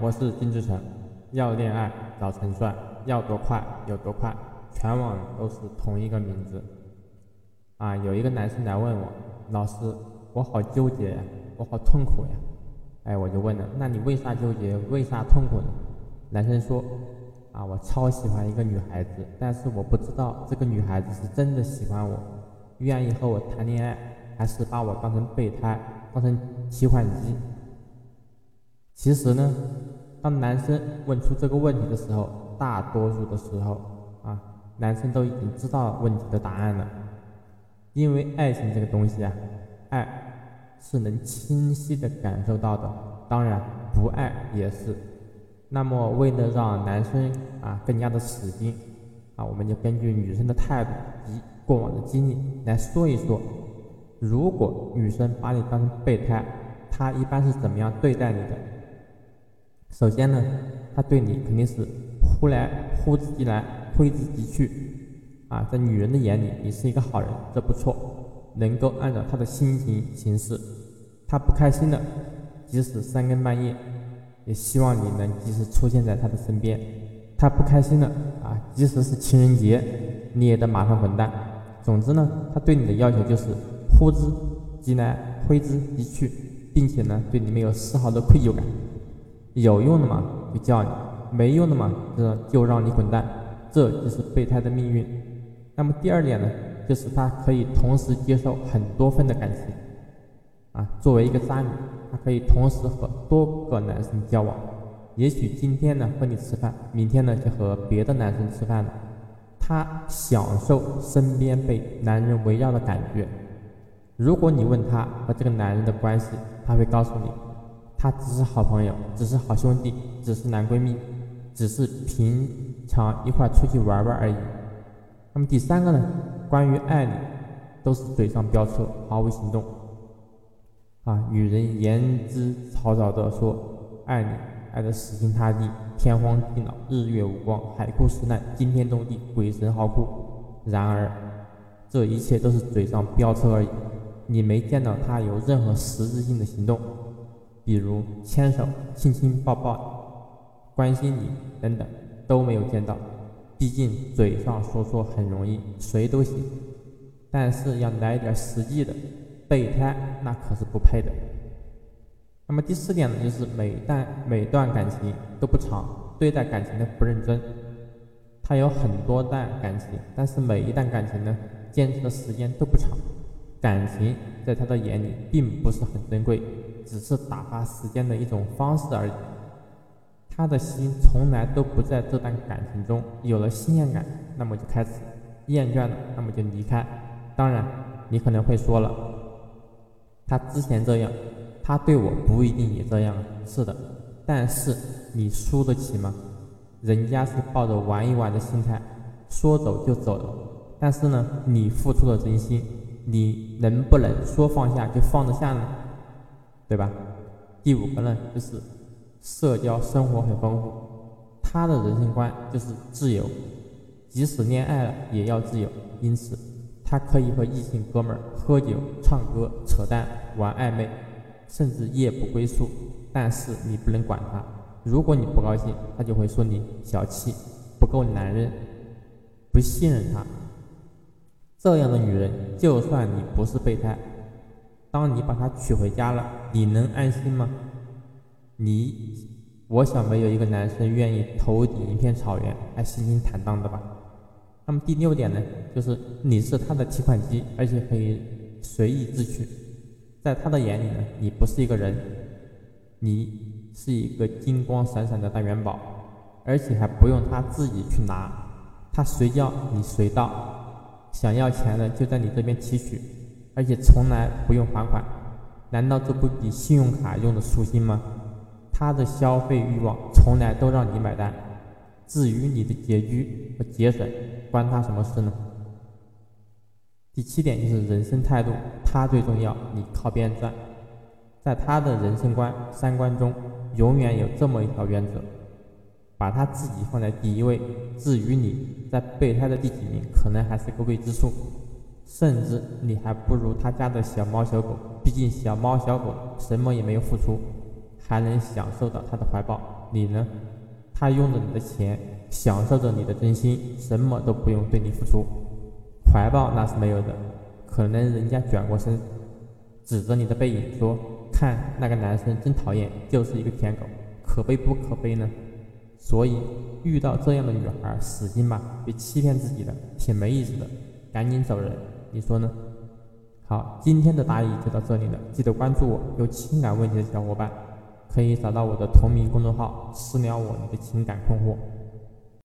我是金志成。要恋爱找陈帅，要多快有多快，全网都是同一个名字。啊，有一个男生来问我，老师，我好纠结呀，我好痛苦呀。哎，我就问了，那你为啥纠结，为啥痛苦呢？男生说，啊，我超喜欢一个女孩子，但是我不知道这个女孩子是真的喜欢我，愿意和我谈恋爱，还是把我当成备胎，当成提款机。其实呢，当男生问出这个问题的时候，大多数的时候啊，男生都已经知道问题的答案了。因为爱情这个东西啊，爱是能清晰的感受到的，当然不爱也是。那么为了让男生啊更加的死心啊，我们就根据女生的态度及过往的经历来说一说，如果女生把你当成备胎，她一般是怎么样对待你的？首先呢，他对你肯定是呼来呼之即来，挥之即去，啊，在女人的眼里，你是一个好人，这不错，能够按照他的心情行事。他不开心了，即使三更半夜，也希望你能及时出现在他的身边。他不开心了，啊，即使是情人节，你也得马上滚蛋。总之呢，他对你的要求就是呼之即来，挥之即去，并且呢，对你没有丝毫的愧疚感。有用的嘛，就叫你；没用的嘛，就就让你滚蛋。这就是备胎的命运。那么第二点呢，就是他可以同时接受很多份的感情。啊，作为一个渣女，她可以同时和多个男生交往。也许今天呢和你吃饭，明天呢就和别的男生吃饭了。她享受身边被男人围绕的感觉。如果你问她和这个男人的关系，她会告诉你。他只是好朋友，只是好兄弟，只是男闺蜜，只是平常一块出去玩玩而已。那么第三个呢？关于爱你，都是嘴上飙车，毫无行动。啊，女人言之凿凿的说爱你，爱的死心塌地，天荒地老，日月无光，海枯石烂，惊天动地，鬼神嚎哭。然而，这一切都是嘴上飙车而已，你没见到他有任何实质性的行动。比如牵手、亲亲抱抱、关心你等等都没有见到，毕竟嘴上说说很容易，谁都行，但是要来点实际的，备胎那可是不配的。那么第四点呢，就是每段每段感情都不长，对待感情的不认真。他有很多段感情，但是每一段感情呢，坚持的时间都不长，感情在他的眼里并不是很珍贵。只是打发时间的一种方式而已，他的心从来都不在这段感情中。有了新鲜感，那么就开始；厌倦了，那么就离开。当然，你可能会说了，他之前这样，他对我不一定也这样。是的，但是你输得起吗？人家是抱着玩一玩的心态，说走就走的。但是呢，你付出了真心，你能不能说放下就放得下呢？对吧？第五个呢，就是社交生活很丰富，他的人生观就是自由，即使恋爱了也要自由。因此，他可以和异性哥们儿喝酒、唱歌、扯淡、玩暧昧，甚至夜不归宿。但是你不能管他，如果你不高兴，他就会说你小气，不够男人，不信任他。这样的女人，就算你不是备胎。当你把她娶回家了，你能安心吗？你，我想没有一个男生愿意头顶一片草原还心惊坦荡的吧。那么第六点呢，就是你是他的提款机，而且可以随意支取。在他的眼里呢，你不是一个人，你是一个金光闪闪的大元宝，而且还不用他自己去拿，他随叫你随到，想要钱的就在你这边提取。而且从来不用还款，难道这不比信用卡用的舒心吗？他的消费欲望从来都让你买单，至于你的拮据和节省，关他什么事呢？第七点就是人生态度，他最重要，你靠边站。在他的人生观、三观中，永远有这么一条原则：把他自己放在第一位。至于你在备胎的第几名，可能还是个未知数。甚至你还不如他家的小猫小狗，毕竟小猫小狗什么也没有付出，还能享受到他的怀抱。你呢？他用着你的钱，享受着你的真心，什么都不用对你付出，怀抱那是没有的。可能人家转过身，指着你的背影说：“看那个男生真讨厌，就是一个舔狗，可悲不可悲呢？”所以遇到这样的女孩，死心吧，别欺骗自己了，挺没意思的，赶紧走人。你说呢？好，今天的答疑就到这里了，记得关注我。有情感问题的小伙伴，可以找到我的同名公众号私聊我你的情感困惑。